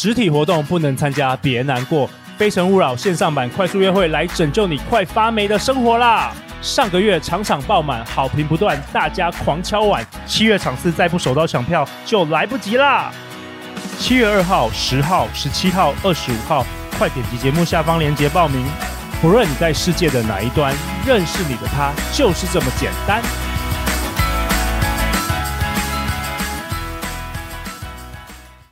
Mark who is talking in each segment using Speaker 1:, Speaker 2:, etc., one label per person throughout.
Speaker 1: 实体活动不能参加，别难过。非诚勿扰线上版快速约会来拯救你快发霉的生活啦！上个月场场爆满，好评不断，大家狂敲碗。七月场次再不手刀抢票就来不及啦！七月二号、十号、十七号、二十五号，快点击节目下方链接报名。不论你在世界的哪一端，认识你的他就是这么简单。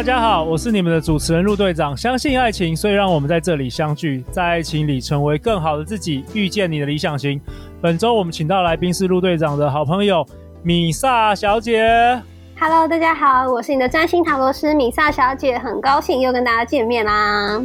Speaker 1: 大家好，我是你们的主持人陆队长。相信爱情，所以让我们在这里相聚，在爱情里成为更好的自己，遇见你的理想型。本周我们请到来宾是陆队长的好朋友米萨小姐。
Speaker 2: Hello，大家好，我是你的占星塔罗师米萨小姐，很高兴又跟大家见面啦。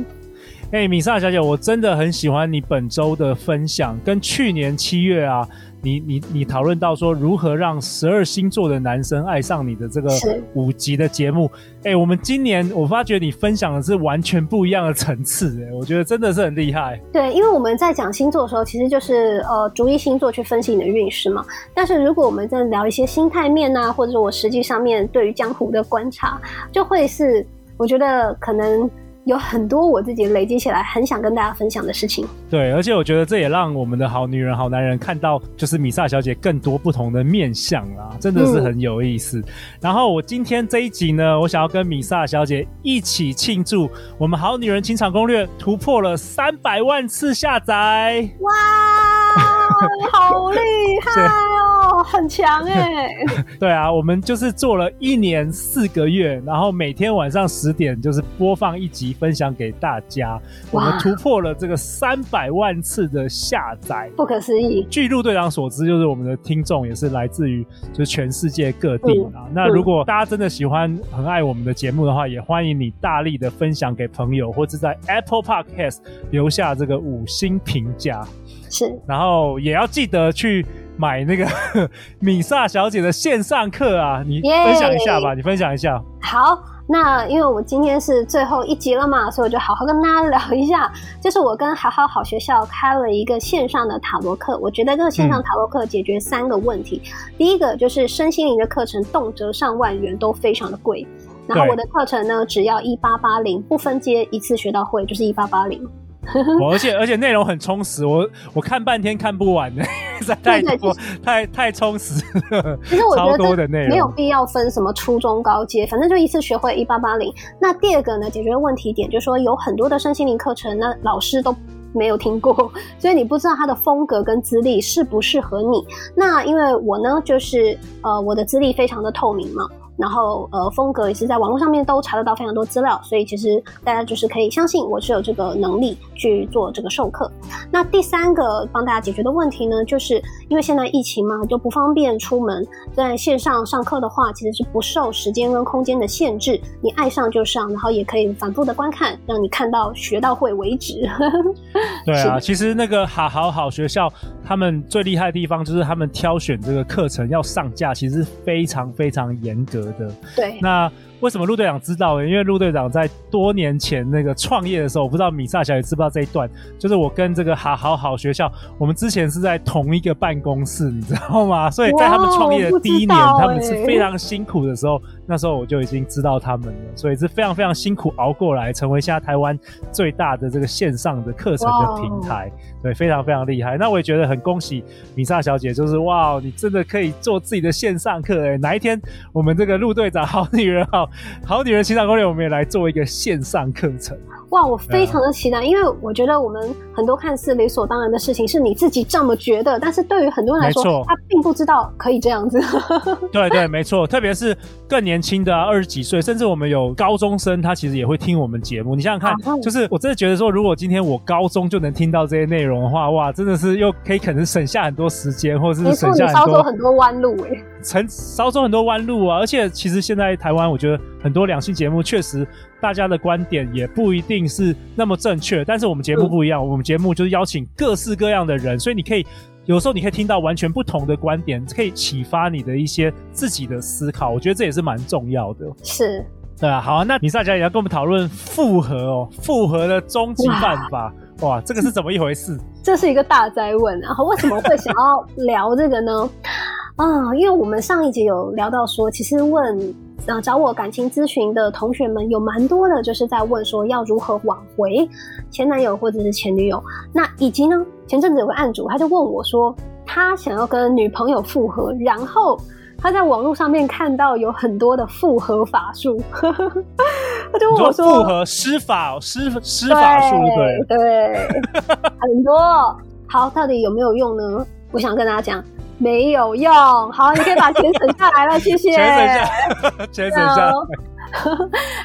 Speaker 1: 哎，米莎小姐，我真的很喜欢你本周的分享，跟去年七月啊。你你你讨论到说如何让十二星座的男生爱上你的这个五集的节目，哎、欸，我们今年我发觉你分享的是完全不一样的层次，哎，我觉得真的是很厉害。
Speaker 2: 对，因为我们在讲星座的时候，其实就是呃逐一星座去分析你的运势嘛。但是如果我们在聊一些心态面啊，或者我实际上面对于江湖的观察，就会是我觉得可能。有很多我自己累积起来很想跟大家分享的事情。
Speaker 1: 对，而且我觉得这也让我们的好女人、好男人看到，就是米萨小姐更多不同的面相啊，真的是很有意思。嗯、然后我今天这一集呢，我想要跟米萨小姐一起庆祝我们好女人情场攻略突破了三百万次下载。
Speaker 2: 哇，好厉 害哦，很强哎。
Speaker 1: 对啊，我们就是做了一年四个月，然后每天晚上十点就是播放一集。分享给大家，我们突破了这个三百万次的下载，
Speaker 2: 不可思议。
Speaker 1: 据陆队长所知，就是我们的听众也是来自于就是全世界各地啊。嗯、那如果大家真的喜欢、很爱我们的节目的话，也欢迎你大力的分享给朋友，或者在 Apple Podcast 留下这个五星评价。
Speaker 2: 是，
Speaker 1: 然后也要记得去买那个 米萨小姐的线上课啊，你分享一下吧!你分享一下。
Speaker 2: 好。那因为我今天是最后一集了嘛，所以我就好好跟大家聊一下。就是我跟好好好学校开了一个线上的塔罗课，我觉得这个线上塔罗课解决三个问题。嗯、第一个就是身心灵的课程动辄上万元，都非常的贵。然后我的课程呢，只要一八八零，不分阶，一次学到会就是一八八零。
Speaker 1: 而且而且内容很充实，我我看半天看不完 呢，太多太太充实了。
Speaker 2: 其实我觉得没有必要分什么初中高阶，反正就一次学会一八八零。那第二个呢，解决问题点就是说有很多的身心灵课程，那老师都没有听过，所以你不知道他的风格跟资历适不适合你。那因为我呢，就是呃我的资历非常的透明嘛。然后，呃，风格也是在网络上面都查得到非常多资料，所以其实大家就是可以相信我是有这个能力去做这个授课。那第三个帮大家解决的问题呢，就是因为现在疫情嘛，就不方便出门，在线上上课的话，其实是不受时间跟空间的限制，你爱上就上，然后也可以反复的观看，让你看到学到会为止。
Speaker 1: 对啊，其实那个好好好学校，他们最厉害的地方就是他们挑选这个课程要上架，其实非常非常严格。的。
Speaker 2: 对，
Speaker 1: 那为什么陆队长知道呢？因为陆队长在多年前那个创业的时候，我不知道米萨小姐知不知道这一段，就是我跟这个好好好学校，我们之前是在同一个办公室，你知道吗？所以在他们创业的第一年，欸、他们是非常辛苦的时候，那时候我就已经知道他们了，所以是非常非常辛苦熬过来，成为现在台湾最大的这个线上的课程的平台，对，非常非常厉害。那我也觉得很恭喜米萨小姐，就是哇，你真的可以做自己的线上课哎、欸，哪一天我们这个陆队长好女人好好女人情场攻略，我们也来做一个线上课程。
Speaker 2: 哇，我非常的期待，因为我觉得我们很多看似理所当然的事情，是你自己这么觉得，但是对于很多人来说，他并不知道可以这样子。
Speaker 1: 对对，没错，特别是更年轻的啊，二十几岁，甚至我们有高中生，他其实也会听我们节目。你想想看，啊，就是我真的觉得说，如果今天我高中就能听到这些内容的话，哇，真的是又可以可能省下很多时间，或者是省下很多，少走
Speaker 2: 很多弯路哎，
Speaker 1: 成少走很多弯路啊！而且其实现在台湾，我觉得很多两性节目确实。大家的观点也不一定是那么正确，但是我们节目不一样，嗯、我们节目就是邀请各式各样的人，所以你可以有时候你可以听到完全不同的观点，可以启发你的一些自己的思考。我觉得这也是蛮重要的。
Speaker 2: 是，
Speaker 1: 对啊。好啊，那米萨小姐要跟我们讨论复合哦，复合的终极办法。哇，哇，这个是怎么一回事？
Speaker 2: 这是一个大哉问啊！为什么会想要聊这个呢？啊，因为我们上一集有聊到说，其实问呃找我感情咨询的同学们有蛮多的，就是在问说要如何挽回前男友或者是前女友。那以及呢，前阵子有个案主他就问我说，他想要跟女朋友复合，然后他在网络上面看到有很多的复合法术，他就问我说，复
Speaker 1: 合施法施施法术对
Speaker 2: 对，很多好，到底有没有用呢？我想跟大家讲。没有用，好，你可以把钱省下来了，谢谢。
Speaker 1: 钱省下，钱省下。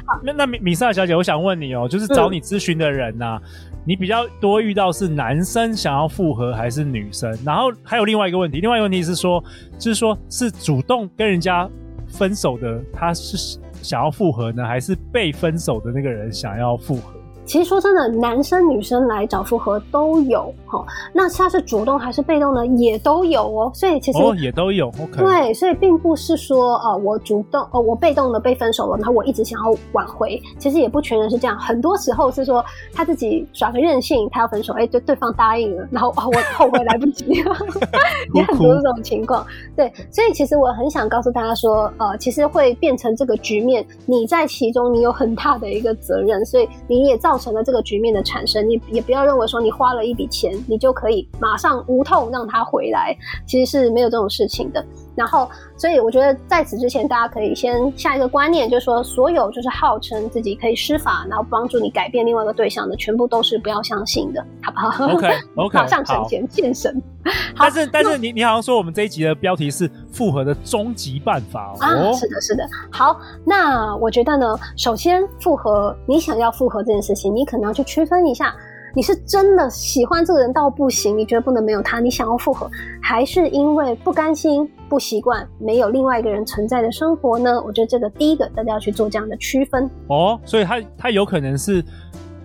Speaker 1: 好，那那米米萨小姐，我想问你哦，就是找你咨询的人呐、啊，嗯、你比较多遇到是男生想要复合还是女生？然后还有另外一个问题，另外一个问题是说，就是说是主动跟人家分手的，他是想要复合呢，还是被分手的那个人想要复合？
Speaker 2: 其实说真的，男生女生来找复合都有哦，那他是主动还是被动呢？也都有哦。所以其实
Speaker 1: 哦也都有，OK。
Speaker 2: 对，所以并不是说呃我主动哦我被动的被分手了，然后我一直想要挽回，其实也不全然是这样。很多时候是说他自己耍个任性，他要分手，哎对对方答应了，然后哦我后悔来不及，也很多这种情况。对，所以其实我很想告诉大家说，呃，其实会变成这个局面，你在其中你有很大的一个责任，所以你也造。成了这个局面的产生，你也不要认为说你花了一笔钱，你就可以马上无痛让他回来，其实是没有这种事情的。然后，所以我觉得在此之前，大家可以先下一个观念，就是说，所有就是号称自己可以施法，然后帮助你改变另外一个对象的，全部都是不要相信的，好不好
Speaker 1: ？OK OK，马
Speaker 2: 上省钱见神。
Speaker 1: 但是但是你你好像说我们这一集的标题是复合的终极办法哦。
Speaker 2: 啊，是的，是的。好，那我觉得呢，首先复合，你想要复合这件事情，你可能要去区分一下。你是真的喜欢这个人到不行，你觉得不能没有他，你想要复合，还是因为不甘心、不习惯没有另外一个人存在的生活呢？我觉得这个第一个大家要去做这样的区分
Speaker 1: 哦。所以他他有可能是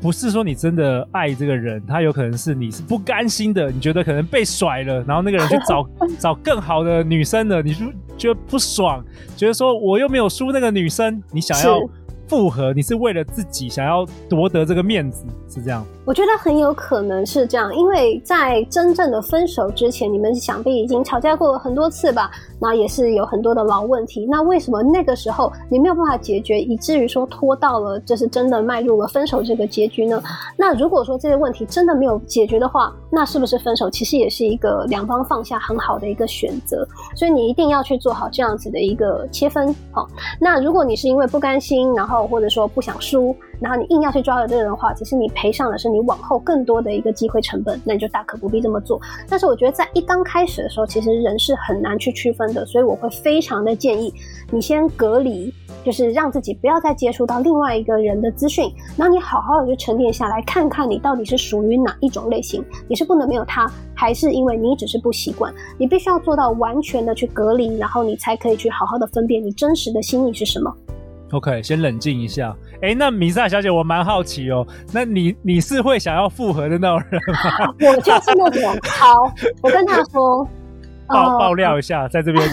Speaker 1: 不是说你真的爱这个人，他有可能是你是不甘心的，你觉得可能被甩了，然后那个人去找 找更好的女生了，你就觉得不爽，觉得说我又没有输那个女生，你想要复合，你是为了自己想要夺得这个面子，是这样。
Speaker 2: 我觉得很有可能是这样，因为在真正的分手之前，你们想必已经吵架过了很多次吧？那也是有很多的老问题。那为什么那个时候你没有办法解决，以至于说拖到了就是真的迈入了分手这个结局呢？那如果说这些问题真的没有解决的话，那是不是分手其实也是一个两方放下很好的一个选择？所以你一定要去做好这样子的一个切分。好，那如果你是因为不甘心，然后或者说不想输，然后你硬要去抓着这个人的话，其实你赔上的是你往后更多的一个机会成本，那你就大可不必这么做。但是我觉得在一刚开始的时候，其实人是很难去区分的，所以我会非常的建议你先隔离，就是让自己不要再接触到另外一个人的资讯，然后你好好的就沉淀下来，看看你到底是属于哪一种类型，你是不能没有他，还是因为你只是不习惯？你必须要做到完全的去隔离，然后你才可以去好好的分辨你真实的心意是什么。
Speaker 1: OK，先冷静一下。哎，那米萨小姐，我蛮好奇哦。那你你是会想要复合的那种人吗？
Speaker 2: 我就是那种。好，我跟他说，
Speaker 1: 爆爆料一下，在这边。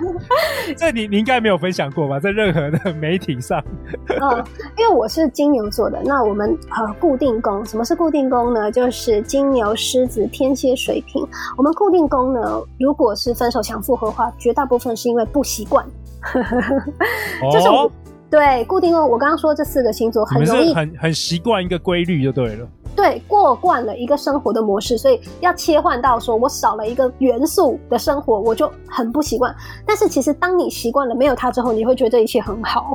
Speaker 1: 这你你应该没有分享过吧？在任何的媒体上。
Speaker 2: 嗯，因为我是金牛座的。那我们呃固定宫，什么是固定宫呢？就是金牛、狮子、天蝎、水瓶。我们固定宫呢，如果是分手想复合的话，绝大部分是因为不习惯。就是我、哦、对固定哦，我刚刚说这四个星座很容易
Speaker 1: 很很习惯一个规律就对了，
Speaker 2: 对过惯了一个生活的模式，所以要切换到说我少了一个元素的生活，我就很不习惯。但是其实当你习惯了没有它之后，你会觉得这一切很好。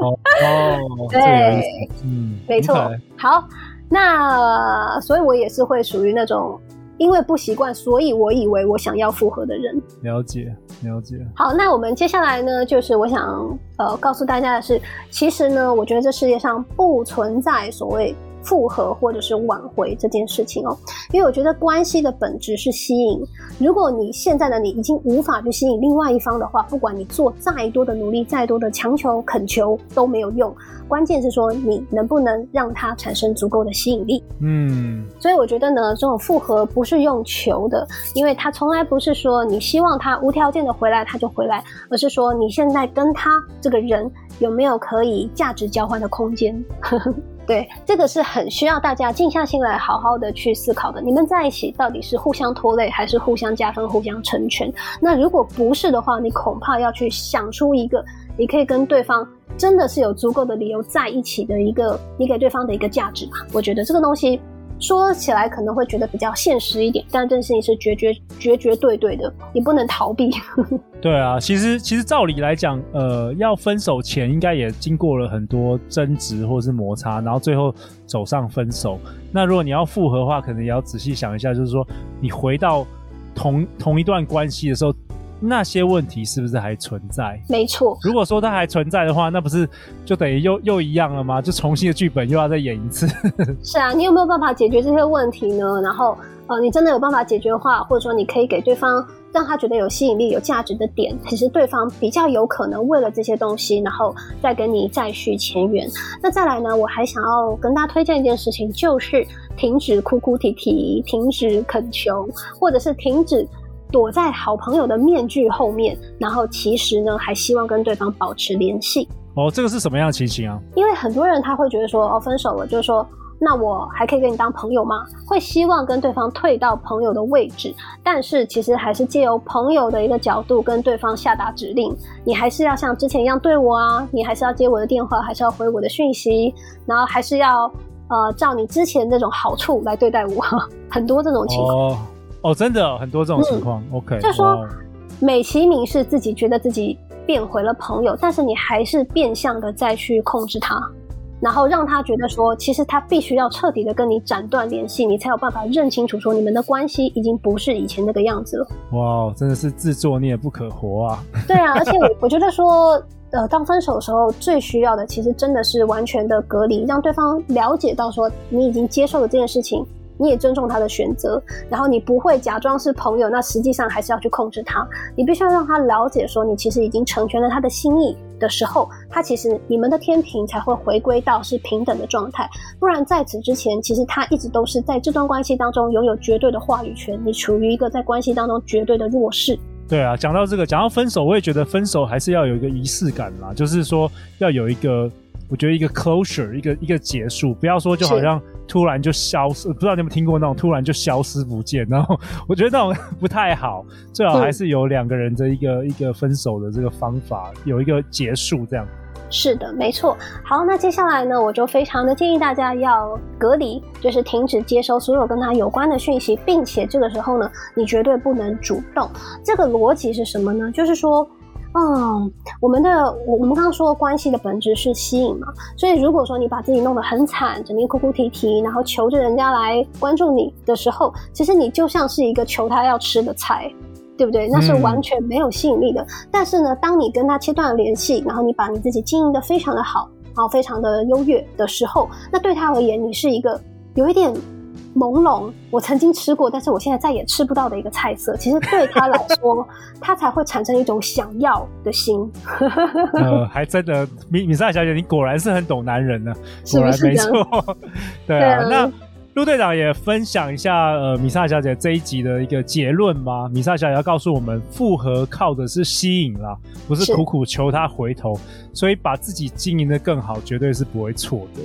Speaker 1: 哦，哦
Speaker 2: 对，
Speaker 1: 嗯，
Speaker 2: 没错。好，那所以我也是会属于那种。因为不习惯，所以我以为我想要复合的人。
Speaker 1: 了解，了解。
Speaker 2: 好，那我们接下来呢，就是我想呃告诉大家的是，其实呢，我觉得这世界上不存在所谓复合或者是挽回这件事情哦，因为我觉得关系的本质是吸引。如果你现在的你已经无法去吸引另外一方的话，不管你做再多的努力、再多的强求、恳求都没有用。关键是说你能不能让他产生足够的吸引力。
Speaker 1: 嗯，
Speaker 2: 所以我觉得呢，这种复合不是用求的，因为他从来不是说你希望他无条件的回来他就回来，而是说你现在跟他这个人有没有可以价值交换的空间。对，这个是很需要大家静下心来好好的去思考的。你们在一起到底是互相拖累，还是互相加分、互相成全？那如果不是的话，你恐怕要去想出一个，你可以跟对方真的是有足够的理由在一起的一个，你给对方的一个价值吧。我觉得这个东西。说起来可能会觉得比较现实一点，但这件事情是绝绝绝绝对对的，你不能逃避。
Speaker 1: 对啊，其实其实照理来讲，呃，要分手前应该也经过了很多争执或是摩擦，然后最后走上分手。那如果你要复合的话，可能也要仔细想一下，就是说你回到同同一段关系的时候。那些问题是不是还存在？
Speaker 2: 没错。
Speaker 1: 如果说它还存在的话，那不是就等于又又一样了吗？就重新的剧本又要再演一次。
Speaker 2: 是啊，你有没有办法解决这些问题呢？然后，呃，你真的有办法解决的话，或者说你可以给对方让他觉得有吸引力、有价值的点，其实对方比较有可能为了这些东西，然后再跟你再续前缘。那再来呢，我还想要跟大家推荐一件事情，就是停止哭哭啼啼，停止恳求，或者是停止。躲在好朋友的面具后面，然后其实呢，还希望跟对方保持联系。
Speaker 1: 哦，这个是什么样的情形啊？
Speaker 2: 因为很多人他会觉得说，哦，分手了，就是说，那我还可以跟你当朋友吗？会希望跟对方退到朋友的位置，但是其实还是借由朋友的一个角度跟对方下达指令，你还是要像之前一样对我啊，你还是要接我的电话，还是要回我的讯息，然后还是要呃照你之前那种好处来对待我，很多这种情况。哦
Speaker 1: 哦，真的很多这种情况。嗯、OK，
Speaker 2: 就说美其名是自己觉得自己变回了朋友，但是你还是变相的再去控制他，然后让他觉得说，其实他必须要彻底的跟你斩断联系，你才有办法认清楚说你们的关系已经不是以前那个样子了。
Speaker 1: 哇，真的是自作孽不可活啊！
Speaker 2: 对啊，而且我觉得说，呃，当分手的时候最需要的，其实真的是完全的隔离，让对方了解到说你已经接受了这件事情。你也尊重他的选择，然后你不会假装是朋友，那实际上还是要去控制他。你必须要让他了解，说你其实已经成全了他的心意的时候，他其实你们的天平才会回归到是平等的状态。不然在此之前，其实他一直都是在这段关系当中拥有绝对的话语权，你处于一个在关系当中绝对的弱势。
Speaker 1: 对啊，讲到这个，讲到分手，我也觉得分手还是要有一个仪式感啦，就是说要有一个。我觉得一个 closure，一个一个结束，不要说就好像突然就消失，不知道你有没有听过那种突然就消失不见，然后我觉得那种不太好，最好还是有两个人的一个、嗯、一个分手的这个方法，有一个结束这样。
Speaker 2: 是的，没错。好，那接下来呢，我就非常的建议大家要隔离，就是停止接收所有跟他有关的讯息，并且这个时候呢，你绝对不能主动。这个逻辑是什么呢？就是说。嗯，我们的我我们刚刚说关系的本质是吸引嘛，所以如果说你把自己弄得很惨，整天哭哭啼啼，然后求着人家来关注你的时候，其实你就像是一个求他要吃的菜，对不对？那是完全没有吸引力的。嗯、但是呢，当你跟他切断了联系，然后你把你自己经营的非常的好，然后非常的优越的时候，那对他而言，你是一个有一点。朦胧，我曾经吃过，但是我现在再也吃不到的一个菜色。其实对他来说，他才会产生一种想要的心。
Speaker 1: 呃，还真的，米米莎小姐，你果然是很懂男人呢，
Speaker 2: 是不是？
Speaker 1: 没错，对啊。那陆队长也分享一下，呃，米莎小姐这一集的一个结论吧。米莎小姐要告诉我们，复合靠的是吸引啦，不是苦苦求他回头，所以把自己经营的更好，绝对是不会错的。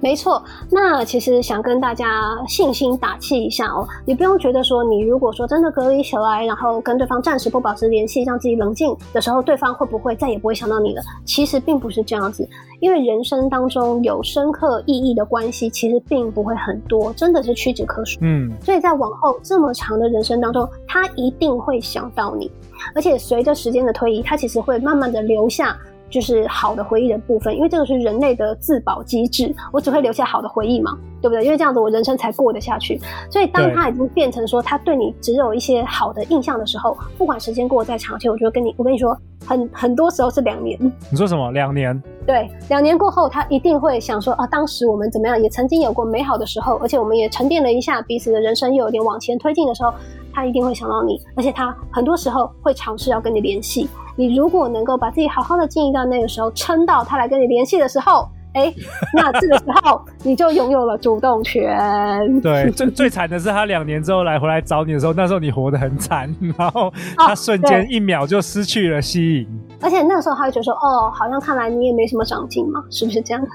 Speaker 2: 没错，那其实想跟大家信心打气一下哦，你不用觉得说，你如果说真的隔离起来，然后跟对方暂时不保持联系，让自己冷静的时候，对方会不会再也不会想到你了？其实并不是这样子，因为人生当中有深刻意义的关系，其实并不会很多，真的是屈指可数。嗯，所以在往后这么长的人生当中，他一定会想到你，而且随着时间的推移，他其实会慢慢的留下。就是好的回忆的部分，因为这个是人类的自保机制，我只会留下好的回忆嘛，对不对？因为这样子我人生才过得下去。所以当他已经变成说他对你只有一些好的印象的时候，不管时间过得再长，其实我就跟你，我跟你说，很很多时候是两年。
Speaker 1: 你说什么？两年？
Speaker 2: 对，两年过后，他一定会想说啊，当时我们怎么样，也曾经有过美好的时候，而且我们也沉淀了一下彼此的人生，又有点往前推进的时候，他一定会想到你，而且他很多时候会尝试要跟你联系。你如果能够把自己好好的经营到那个时候，撑到他来跟你联系的时候，哎、欸，那这个时候你就拥有了主动权。
Speaker 1: 对，最 最惨的是他两年之后来回来找你的时候，那时候你活得很惨，然后他瞬间一秒就失去了吸引。
Speaker 2: 哦、而且那个时候他会觉得说，哦，好像看来你也没什么长进嘛，是不是这样？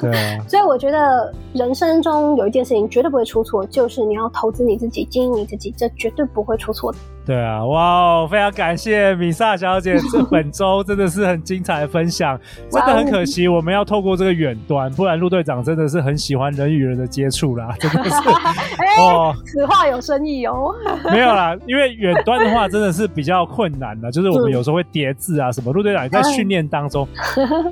Speaker 1: 对、啊。
Speaker 2: 所以我觉得人生中有一件事情绝对不会出错，就是你要投资你自己，经营你自己，这绝对不会出错的。
Speaker 1: 对啊，哇哦，非常感谢米萨小姐，这 本周真的是很精彩的分享，真的很可惜我们要透过这个远端，不然陆队长真的是很喜欢人与人的接触啦，真的是。
Speaker 2: 欸、哦，此话有深意哦。
Speaker 1: 没有啦，因为远端的话真的是比较困难的，就是我们有时候会叠字啊什么，陆队长也在训练当中。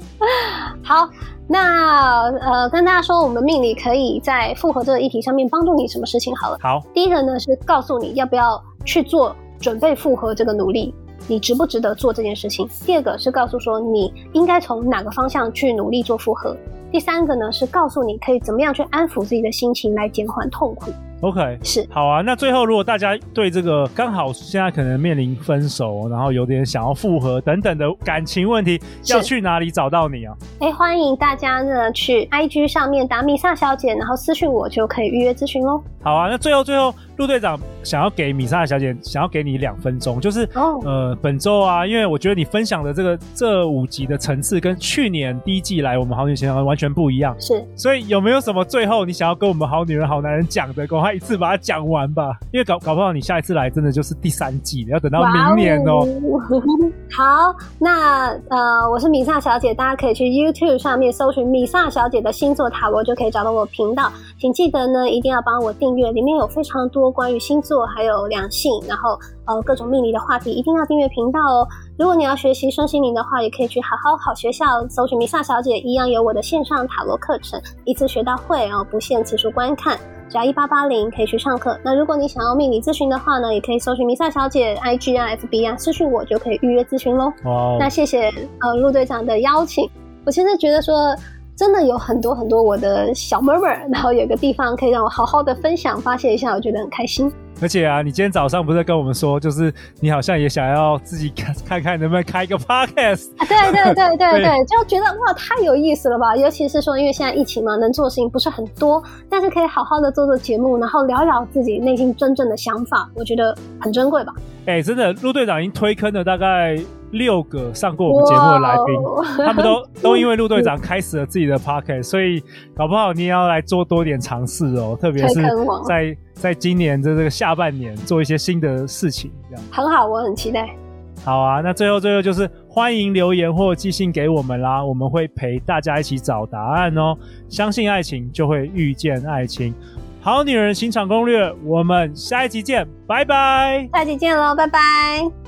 Speaker 2: 好，那呃跟大家说，我们命理可以在复合这个议题上面帮助你什么事情好了。
Speaker 1: 好，
Speaker 2: 第一个呢是告诉你要不要去做。准备复合这个努力，你值不值得做这件事情？第二个是告诉说你应该从哪个方向去努力做复合。第三个呢是告诉你可以怎么样去安抚自己的心情来减缓痛苦。
Speaker 1: OK，
Speaker 2: 是
Speaker 1: 好啊。那最后，如果大家对这个刚好现在可能面临分手，然后有点想要复合等等的感情问题，要去哪里找到你啊？
Speaker 2: 哎，欢迎大家呢去 IG 上面打米萨小姐，然后私讯我就可以预约咨询喽。
Speaker 1: 好啊，那最后最后，陆队长想要给米萨小姐，想要给你两分钟，就是、oh. 呃本周啊，因为我觉得你分享的这个这五集的层次跟去年第一季来我们好女人完全不一样，
Speaker 2: 是，
Speaker 1: 所以有没有什么最后你想要跟我们好女人好男人讲的？赶快一次把它讲完吧，因为搞搞不好你下一次来真的就是第三季，要等到明年哦。
Speaker 2: 好，那呃我是米萨小姐，大家可以去 YouTube 上面搜寻米萨小姐的星座塔罗，就可以找到我频道，请记得呢一定要帮我订阅。里面有非常多关于星座还有两性，然后呃各种命理的话题，一定要订阅频道哦。如果你要学习身心灵的话，也可以去好好好学校搜寻米萨小姐，一样有我的线上塔罗课程，一次学到会哦，不限次数观看，只要一八八零可以去上课。那如果你想要命理咨询的话呢，也可以搜寻米萨小姐 IG 啊 FB 啊私讯我就可以预约咨询喽。哦，那谢谢呃陆队长的邀请，我现在觉得说。真的有很多很多我的小 murmur，然后有个地方可以让我好好的分享发泄一下，我觉得很开心。
Speaker 1: 而且啊，你今天早上不是跟我们说，就是你好像也想要自己看看看能不能开一个 podcast
Speaker 2: 啊？对对对对对，就觉得哇太有意思了吧！尤其是说，因为现在疫情嘛，能做的事情不是很多，但是可以好好的做做节目，然后聊聊自己内心真正的想法，我觉得很珍贵吧。
Speaker 1: 哎、欸，真的，陆队长已经推坑了大概。六个上过我们节目的来宾，他们都 都因为陆队长开始了自己的 podcast，所以搞不好你也要来做多点尝试哦，特别是在在今年的这个下半年做一些新的事情，这样
Speaker 2: 很好，我很期待。
Speaker 1: 好啊，那最后最后就是欢迎留言或寄信给我们啦，我们会陪大家一起找答案哦。相信爱情，就会遇见爱情。好女人情场攻略，我们下一集见，拜拜。
Speaker 2: 下一集见喽，拜拜。